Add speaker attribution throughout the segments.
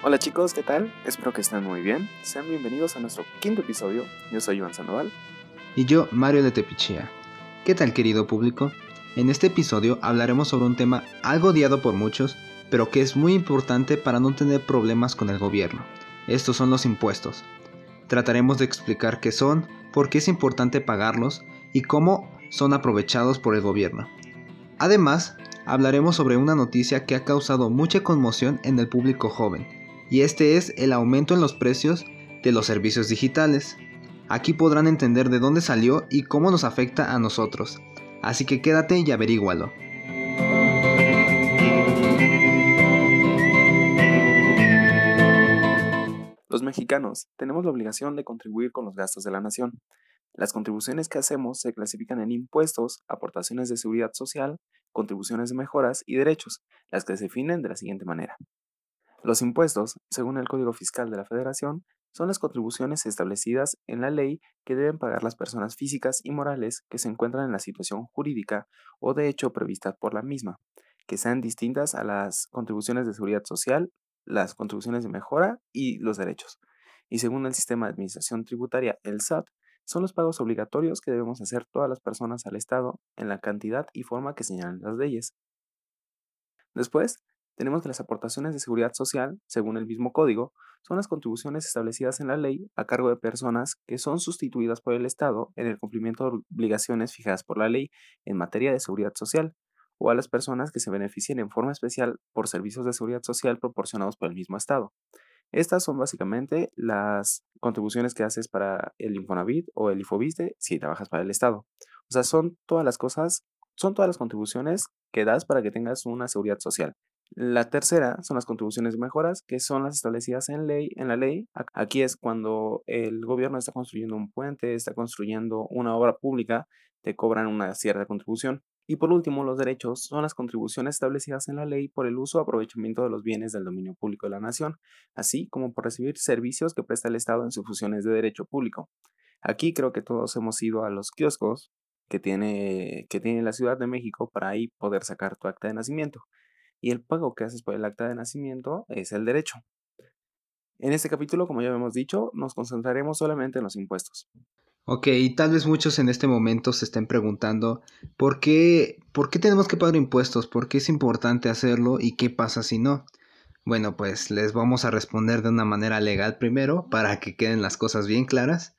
Speaker 1: Hola chicos, ¿qué tal? Espero que estén muy bien. Sean bienvenidos a nuestro quinto episodio. Yo soy Iván Sandoval.
Speaker 2: Y yo, Mario de Tepichea. ¿Qué tal querido público? En este episodio hablaremos sobre un tema algo odiado por muchos, pero que es muy importante para no tener problemas con el gobierno. Estos son los impuestos. Trataremos de explicar qué son, por qué es importante pagarlos y cómo son aprovechados por el gobierno. Además, hablaremos sobre una noticia que ha causado mucha conmoción en el público joven, y este es el aumento en los precios de los servicios digitales. Aquí podrán entender de dónde salió y cómo nos afecta a nosotros, así que quédate y averígualo.
Speaker 1: Los mexicanos tenemos la obligación de contribuir con los gastos de la nación. Las contribuciones que hacemos se clasifican en impuestos, aportaciones de seguridad social, contribuciones de mejoras y derechos, las que se definen de la siguiente manera. Los impuestos, según el Código Fiscal de la Federación, son las contribuciones establecidas en la ley que deben pagar las personas físicas y morales que se encuentran en la situación jurídica o de hecho prevista por la misma, que sean distintas a las contribuciones de seguridad social, las contribuciones de mejora y los derechos. Y según el sistema de administración tributaria, el SAT, son los pagos obligatorios que debemos hacer todas las personas al Estado en la cantidad y forma que señalan las leyes. Después, tenemos que las aportaciones de seguridad social, según el mismo código, son las contribuciones establecidas en la ley a cargo de personas que son sustituidas por el Estado en el cumplimiento de obligaciones fijadas por la ley en materia de seguridad social, o a las personas que se beneficien en forma especial por servicios de seguridad social proporcionados por el mismo Estado. Estas son básicamente las contribuciones que haces para el Infonavit o el Ifoviste si trabajas para el Estado. O sea, son todas las cosas, son todas las contribuciones que das para que tengas una seguridad social. La tercera son las contribuciones de mejoras, que son las establecidas en ley, en la ley. Aquí es cuando el gobierno está construyendo un puente, está construyendo una obra pública, te cobran una cierta contribución. Y por último, los derechos son las contribuciones establecidas en la ley por el uso o aprovechamiento de los bienes del dominio público de la nación, así como por recibir servicios que presta el Estado en sus funciones de derecho público. Aquí creo que todos hemos ido a los kioscos que tiene, que tiene la Ciudad de México para ahí poder sacar tu acta de nacimiento. Y el pago que haces por el acta de nacimiento es el derecho. En este capítulo, como ya hemos dicho, nos concentraremos solamente en los impuestos.
Speaker 2: Ok, y tal vez muchos en este momento se estén preguntando ¿por qué, por qué tenemos que pagar impuestos, por qué es importante hacerlo y qué pasa si no. Bueno, pues les vamos a responder de una manera legal primero para que queden las cosas bien claras.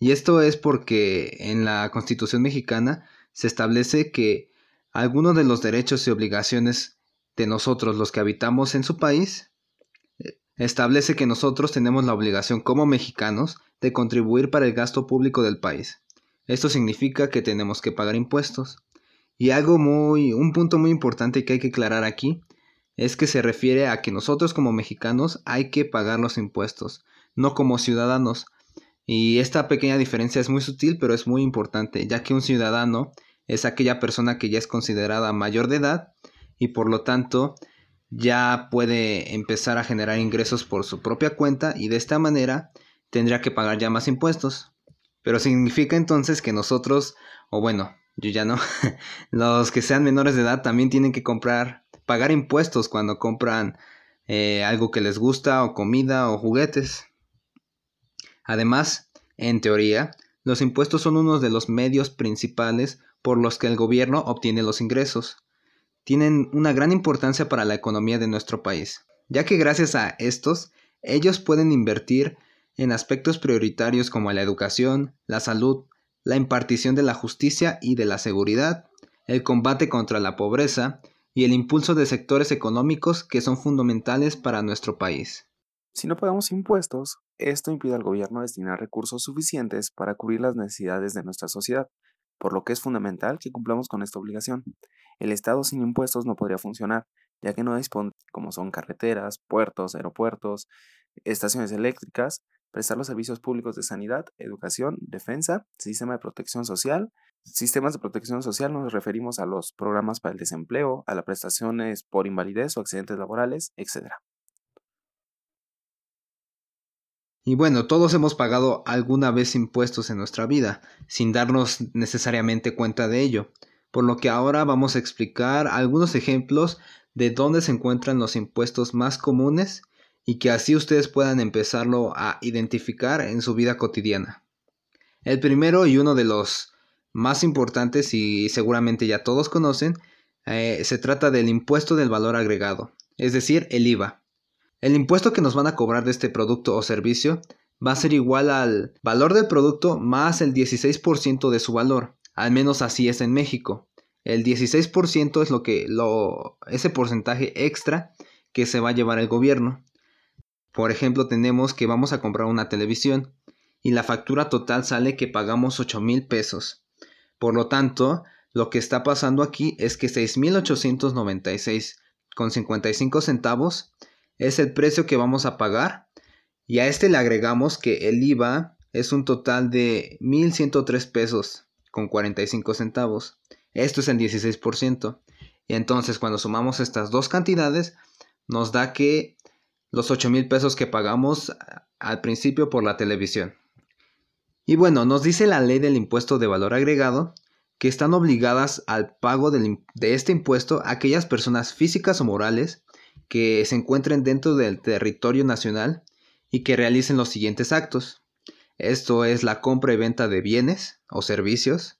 Speaker 2: Y esto es porque en la Constitución mexicana se establece que algunos de los derechos y obligaciones de nosotros los que habitamos en su país establece que nosotros tenemos la obligación como mexicanos de contribuir para el gasto público del país. Esto significa que tenemos que pagar impuestos. Y algo muy, un punto muy importante que hay que aclarar aquí es que se refiere a que nosotros como mexicanos hay que pagar los impuestos, no como ciudadanos. Y esta pequeña diferencia es muy sutil, pero es muy importante, ya que un ciudadano es aquella persona que ya es considerada mayor de edad y por lo tanto ya puede empezar a generar ingresos por su propia cuenta y de esta manera tendría que pagar ya más impuestos. Pero significa entonces que nosotros, o bueno, yo ya no, los que sean menores de edad también tienen que comprar, pagar impuestos cuando compran eh, algo que les gusta o comida o juguetes. Además, en teoría, los impuestos son uno de los medios principales por los que el gobierno obtiene los ingresos tienen una gran importancia para la economía de nuestro país, ya que gracias a estos, ellos pueden invertir en aspectos prioritarios como la educación, la salud, la impartición de la justicia y de la seguridad, el combate contra la pobreza y el impulso de sectores económicos que son fundamentales para nuestro país.
Speaker 1: Si no pagamos impuestos, esto impide al gobierno destinar recursos suficientes para cubrir las necesidades de nuestra sociedad, por lo que es fundamental que cumplamos con esta obligación. El Estado sin impuestos no podría funcionar, ya que no dispone, como son carreteras, puertos, aeropuertos, estaciones eléctricas, prestar los servicios públicos de sanidad, educación, defensa, sistema de protección social. Sistemas de protección social nos referimos a los programas para el desempleo, a las prestaciones por invalidez o accidentes laborales, etc.
Speaker 2: Y bueno, todos hemos pagado alguna vez impuestos en nuestra vida, sin darnos necesariamente cuenta de ello por lo que ahora vamos a explicar algunos ejemplos de dónde se encuentran los impuestos más comunes y que así ustedes puedan empezarlo a identificar en su vida cotidiana. El primero y uno de los más importantes y seguramente ya todos conocen, eh, se trata del impuesto del valor agregado, es decir, el IVA. El impuesto que nos van a cobrar de este producto o servicio va a ser igual al valor del producto más el 16% de su valor, al menos así es en México. El 16% es lo que lo ese porcentaje extra que se va a llevar el gobierno. Por ejemplo, tenemos que vamos a comprar una televisión y la factura total sale que pagamos 8 mil pesos. Por lo tanto, lo que está pasando aquí es que 6.896 con 55 centavos es el precio que vamos a pagar y a este le agregamos que el IVA es un total de 1.103 pesos con 45 centavos. Esto es el 16%. Y entonces cuando sumamos estas dos cantidades nos da que los 8 mil pesos que pagamos al principio por la televisión. Y bueno, nos dice la ley del impuesto de valor agregado que están obligadas al pago de este impuesto aquellas personas físicas o morales que se encuentren dentro del territorio nacional y que realicen los siguientes actos. Esto es la compra y venta de bienes o servicios,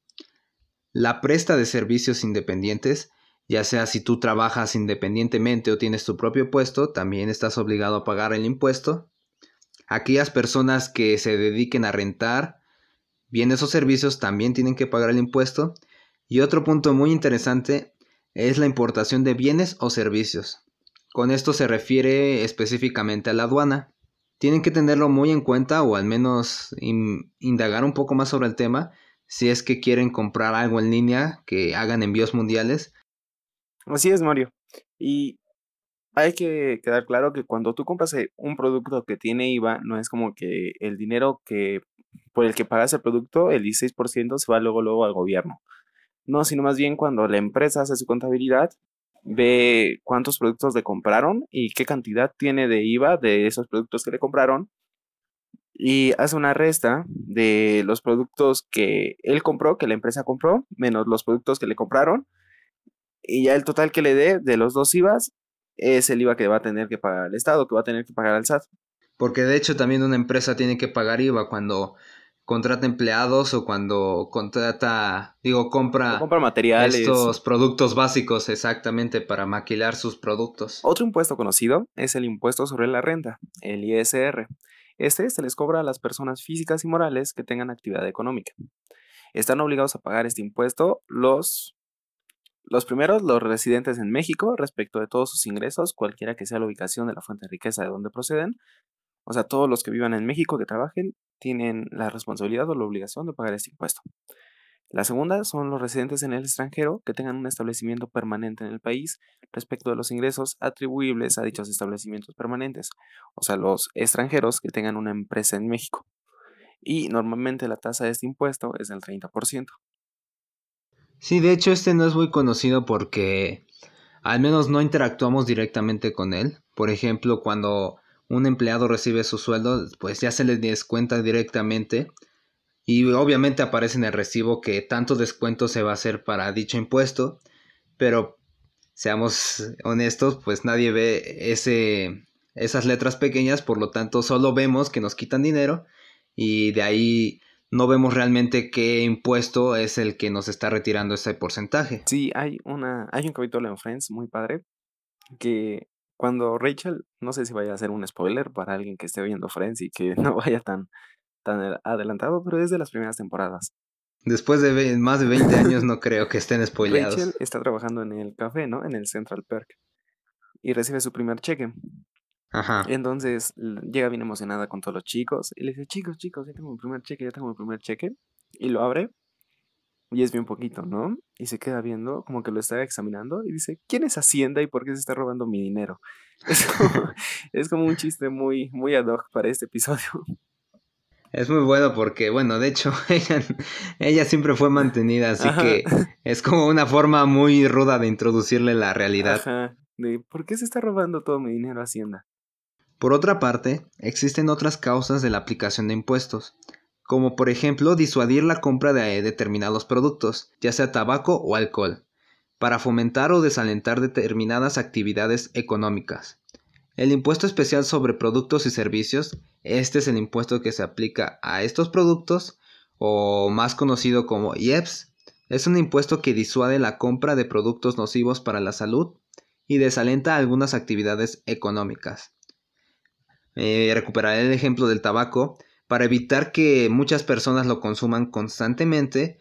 Speaker 2: la presta de servicios independientes, ya sea si tú trabajas independientemente o tienes tu propio puesto, también estás obligado a pagar el impuesto. Aquellas personas que se dediquen a rentar bienes o servicios también tienen que pagar el impuesto. Y otro punto muy interesante es la importación de bienes o servicios. Con esto se refiere específicamente a la aduana. Tienen que tenerlo muy en cuenta o al menos indagar un poco más sobre el tema si es que quieren comprar algo en línea que hagan envíos mundiales.
Speaker 1: Así es, Mario. Y hay que quedar claro que cuando tú compras eh, un producto que tiene IVA, no es como que el dinero que por el que pagas el producto, el 16% se va luego luego al gobierno. No, sino más bien cuando la empresa hace su contabilidad, ve cuántos productos le compraron y qué cantidad tiene de IVA de esos productos que le compraron y hace una resta de los productos que él compró, que la empresa compró, menos los productos que le compraron y ya el total que le dé de los dos IVAs es el IVA que va a tener que pagar el Estado, que va a tener que pagar al SAT.
Speaker 2: Porque de hecho también una empresa tiene que pagar IVA cuando contrata empleados o cuando contrata, digo, compra,
Speaker 1: compra materiales.
Speaker 2: estos productos básicos exactamente para maquilar sus productos.
Speaker 1: Otro impuesto conocido es el impuesto sobre la renta, el ISR. Este se les cobra a las personas físicas y morales que tengan actividad económica. Están obligados a pagar este impuesto los los primeros, los residentes en México, respecto de todos sus ingresos, cualquiera que sea la ubicación de la fuente de riqueza de donde proceden. O sea, todos los que vivan en México que trabajen tienen la responsabilidad o la obligación de pagar este impuesto. La segunda son los residentes en el extranjero que tengan un establecimiento permanente en el país respecto de los ingresos atribuibles a dichos establecimientos permanentes, o sea, los extranjeros que tengan una empresa en México. Y normalmente la tasa de este impuesto es del 30%.
Speaker 2: Sí, de hecho este no es muy conocido porque al menos no interactuamos directamente con él. Por ejemplo, cuando un empleado recibe su sueldo, pues ya se le descuenta directamente y obviamente aparece en el recibo que tanto descuento se va a hacer para dicho impuesto, pero seamos honestos, pues nadie ve ese, esas letras pequeñas, por lo tanto solo vemos que nos quitan dinero y de ahí no vemos realmente qué impuesto es el que nos está retirando ese porcentaje.
Speaker 1: Sí, hay una hay un capítulo en Friends muy padre que cuando Rachel, no sé si vaya a ser un spoiler para alguien que esté viendo Friends y que no vaya tan tan adelantado, pero es de las primeras temporadas.
Speaker 2: Después de más de 20 años no creo que estén spoileados.
Speaker 1: Rachel está trabajando en el café, ¿no? En el Central Perk. Y recibe su primer cheque.
Speaker 2: Ajá.
Speaker 1: Entonces llega bien emocionada con todos los chicos y le dice, chicos, chicos, ya tengo mi primer cheque, ya tengo mi primer cheque. Y lo abre y es bien poquito, ¿no? Y se queda viendo, como que lo está examinando y dice, ¿quién es Hacienda y por qué se está robando mi dinero? Es como, es como un chiste muy, muy ad hoc para este episodio.
Speaker 2: Es muy bueno porque, bueno, de hecho, ella, ella siempre fue mantenida, así que es como una forma muy ruda de introducirle la realidad.
Speaker 1: Ajá, de ¿por qué se está robando todo mi dinero Hacienda?
Speaker 2: Por otra parte, existen otras causas de la aplicación de impuestos, como por ejemplo disuadir la compra de determinados productos, ya sea tabaco o alcohol, para fomentar o desalentar determinadas actividades económicas. El impuesto especial sobre productos y servicios, este es el impuesto que se aplica a estos productos, o más conocido como IEPS, es un impuesto que disuade la compra de productos nocivos para la salud y desalenta algunas actividades económicas. Eh, recuperaré el ejemplo del tabaco. Para evitar que muchas personas lo consuman constantemente,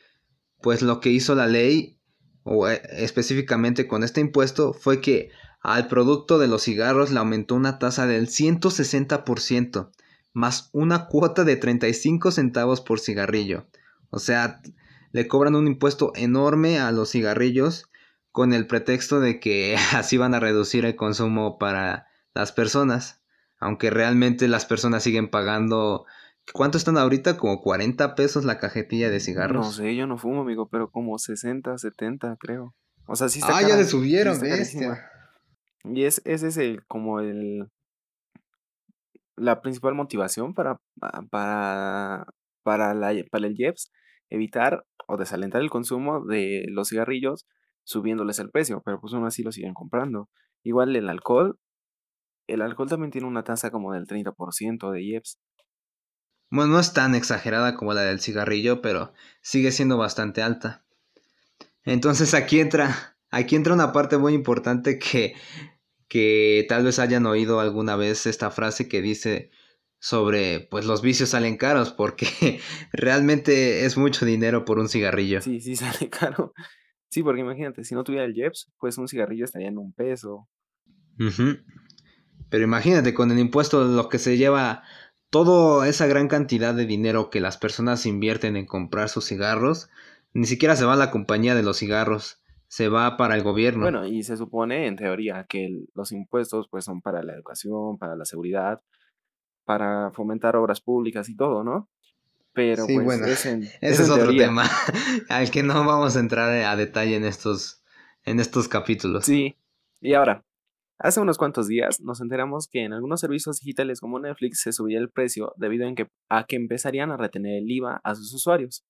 Speaker 2: pues lo que hizo la ley, o eh, específicamente con este impuesto, fue que al producto de los cigarros le aumentó una tasa del 160%, más una cuota de 35 centavos por cigarrillo. O sea, le cobran un impuesto enorme a los cigarrillos con el pretexto de que así van a reducir el consumo para las personas, aunque realmente las personas siguen pagando ¿Cuánto están ahorita? Como 40 pesos la cajetilla de cigarros.
Speaker 1: No sé, yo no fumo, amigo, pero como 60, 70, creo. O sea, sí
Speaker 2: está Ah, ya le subieron,
Speaker 1: Y es, ese es el, como el, la principal motivación para, para, para, la, para el JEPS, evitar o desalentar el consumo de los cigarrillos subiéndoles el precio, pero pues aún así lo siguen comprando. Igual el alcohol, el alcohol también tiene una tasa como del 30% de IEPS.
Speaker 2: Bueno, no es tan exagerada como la del cigarrillo, pero sigue siendo bastante alta. Entonces aquí entra, aquí entra una parte muy importante que, que tal vez hayan oído alguna vez esta frase que dice sobre pues los vicios salen caros porque realmente es mucho dinero por un cigarrillo.
Speaker 1: Sí, sí sale caro. Sí, porque imagínate, si no tuviera el Jeps, pues un cigarrillo estaría en un peso.
Speaker 2: Pero imagínate, con el impuesto lo que se lleva toda esa gran cantidad de dinero que las personas invierten en comprar sus cigarros, ni siquiera se va a la compañía de los cigarros, se va para el gobierno.
Speaker 1: Bueno, y se supone en teoría que los impuestos pues son para la educación, para la seguridad, para fomentar obras públicas y todo, ¿no?
Speaker 2: Pero pues bueno, ese es otro tema al que no vamos a entrar a detalle en estos, en estos capítulos.
Speaker 1: Sí, y ahora, hace unos cuantos días nos enteramos que en algunos servicios digitales como Netflix se subía el precio debido a que, a que empezarían a retener el IVA a sus usuarios.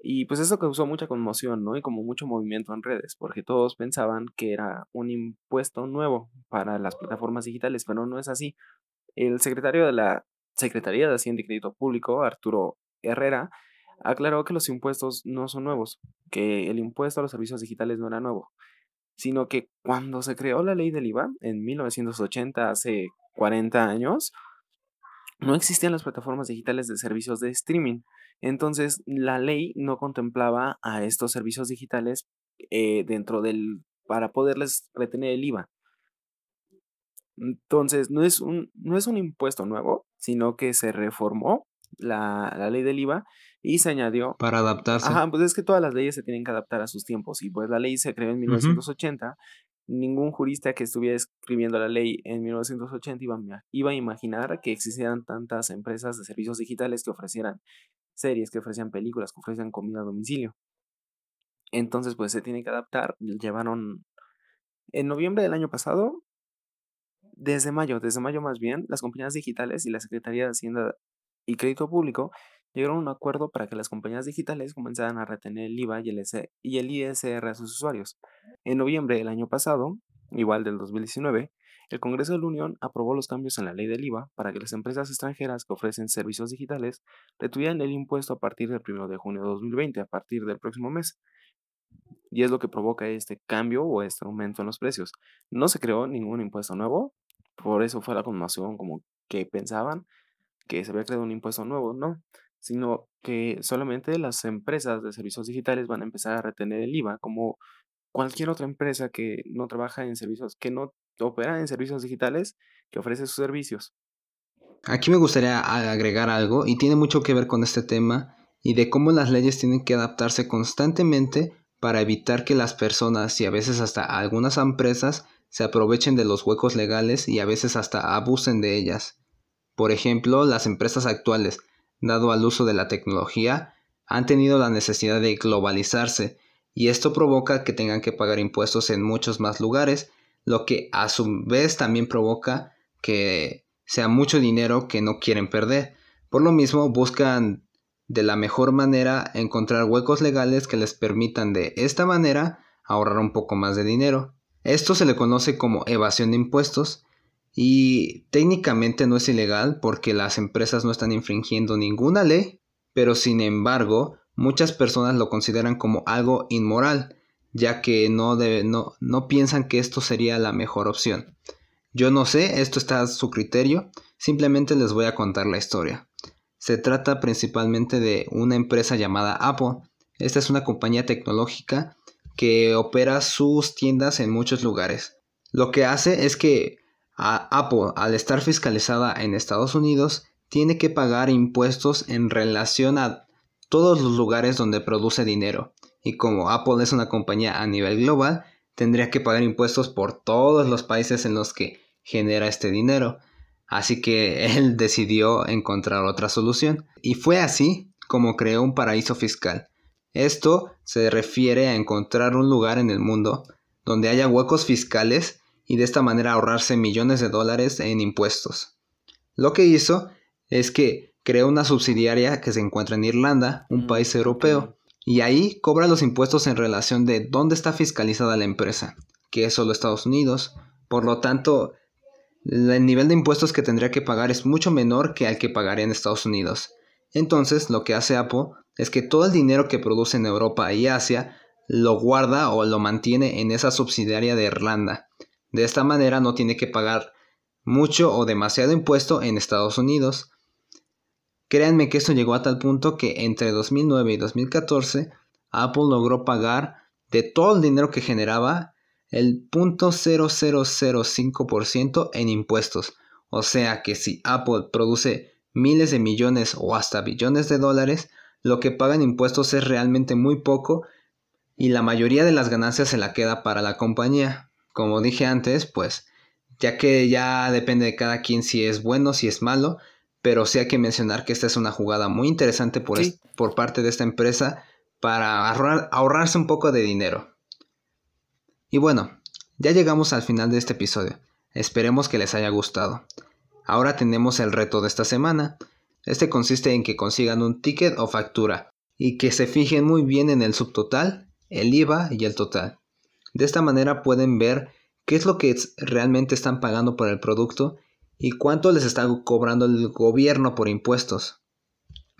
Speaker 1: Y pues eso causó mucha conmoción, ¿no? Y como mucho movimiento en redes, porque todos pensaban que era un impuesto nuevo para las plataformas digitales, pero no es así. El secretario de la Secretaría de Hacienda y Crédito Público, Arturo Herrera, aclaró que los impuestos no son nuevos, que el impuesto a los servicios digitales no era nuevo, sino que cuando se creó la ley del IVA en 1980, hace 40 años, no existían las plataformas digitales de servicios de streaming. Entonces, la ley no contemplaba a estos servicios digitales eh, dentro del para poderles retener el IVA. Entonces, no es un, no es un impuesto nuevo, sino que se reformó la, ley del IVA y se añadió...
Speaker 2: Para adaptarse.
Speaker 1: Ajá, pues es que todas las leyes se tienen que adaptar a sus tiempos y pues la ley se creó en 1980. Ningún jurista que estuviera escribiendo la ley en 1980 iba, iba a imaginar que existieran tantas empresas de servicios digitales que ofrecieran series, que ofrecían películas, que ofrecían comida a domicilio. Entonces, pues se tiene que adaptar. Llevaron... En noviembre del año pasado desde mayo, desde mayo más bien, las compañías digitales y la Secretaría de Hacienda y Crédito Público llegaron a un acuerdo para que las compañías digitales comenzaran a retener el IVA y el, ISR a sus usuarios. En noviembre del año pasado, igual del 2019, el Congreso de la Unión aprobó los cambios en la ley del IVA para que las empresas extranjeras que ofrecen servicios digitales retuvieran el impuesto a partir del 1 de junio de 2020, a partir del próximo mes y es lo que provoca este cambio o este aumento en los precios. No se creó ningún impuesto nuevo, por eso fue la conmoción como que pensaban que se había creado un impuesto nuevo, no, sino que solamente las empresas de servicios digitales van a empezar a retener el IVA como cualquier otra empresa que no trabaja en servicios, que no opera en servicios digitales, que ofrece sus servicios.
Speaker 2: Aquí me gustaría agregar algo y tiene mucho que ver con este tema y de cómo las leyes tienen que adaptarse constantemente para evitar que las personas y a veces hasta algunas empresas se aprovechen de los huecos legales y a veces hasta abusen de ellas. Por ejemplo, las empresas actuales, dado al uso de la tecnología, han tenido la necesidad de globalizarse y esto provoca que tengan que pagar impuestos en muchos más lugares, lo que a su vez también provoca que sea mucho dinero que no quieren perder. Por lo mismo buscan de la mejor manera encontrar huecos legales que les permitan de esta manera ahorrar un poco más de dinero. Esto se le conoce como evasión de impuestos Y técnicamente no es ilegal porque las empresas no están infringiendo ninguna ley, pero sin embargo muchas personas lo consideran como algo inmoral, ya que no, no, no piensan que esto sería la mejor opción. Yo no sé, esto está a su criterio, simplemente les voy a contar la historia. Se trata principalmente de una empresa llamada Apple. Esta es una compañía tecnológica que opera sus tiendas en muchos lugares. Lo que hace es que Apple, al estar fiscalizada en Estados Unidos, tiene que pagar impuestos en relación a todos los lugares donde produce dinero. Y como Apple es una compañía a nivel global, tendría que pagar impuestos por todos los países en los que genera este dinero. Así que él decidió encontrar otra solución. Y fue así como creó un paraíso fiscal. Esto se refiere a encontrar un lugar en el mundo donde haya huecos fiscales y de esta manera ahorrarse millones de dólares en impuestos. Lo que hizo es que creó una subsidiaria que se encuentra en Irlanda, un mm, país europeo, y ahí cobra los impuestos en relación de dónde está fiscalizada la empresa, que es solo Estados Unidos. Por lo tanto, el nivel de impuestos que tendría que pagar es mucho menor que al que pagaría en Estados Unidos. Entonces, lo que hace Apple es que todo el dinero que produce en Europa y Asia lo guarda o lo mantiene en esa subsidiaria de Irlanda. De esta manera no tiene que pagar mucho o demasiado impuesto en Estados Unidos. Créanme que esto llegó a tal punto que entre 2009 y 2014 Apple logró pagar de todo el dinero que generaba el 0.0005% en impuestos. O sea que si Apple produce miles de millones o hasta billones de dólares, lo que pagan impuestos es realmente muy poco y la mayoría de las ganancias se la queda para la compañía. Como dije antes, pues ya que ya depende de cada quien si es bueno, si es malo, pero sí hay que mencionar que esta es una jugada muy interesante por, por parte de esta empresa para ahorrarse un poco de dinero. Y bueno, ya llegamos al final de este episodio. Esperemos que les haya gustado. Ahora tenemos el reto de esta semana. Este consiste en que consigan un ticket o factura y que se fijen muy bien en el subtotal, el IVA y el total. De esta manera pueden ver qué es lo que realmente están pagando por el producto y cuánto les está cobrando el gobierno por impuestos.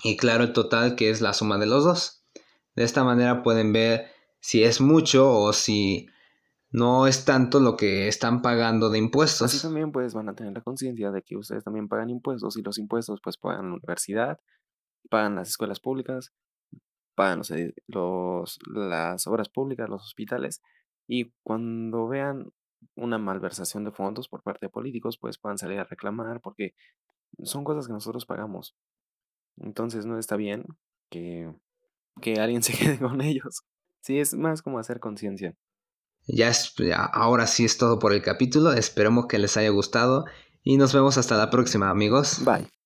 Speaker 2: Y claro, el total que es la suma de los dos. De esta manera pueden ver si es mucho o si no es tanto lo que están pagando de impuestos.
Speaker 1: Así también pues van a tener la conciencia de que ustedes también pagan impuestos y los impuestos pues pagan la universidad, pagan las escuelas públicas, pagan los, las obras públicas, los hospitales y cuando vean una malversación de fondos por parte de políticos pues puedan salir a reclamar porque son cosas que nosotros pagamos. Entonces no está bien que, que alguien se quede con ellos. Sí, es más como hacer conciencia.
Speaker 2: Ya, es, ahora sí es todo por el capítulo. Esperemos que les haya gustado y nos vemos hasta la próxima, amigos.
Speaker 1: Bye.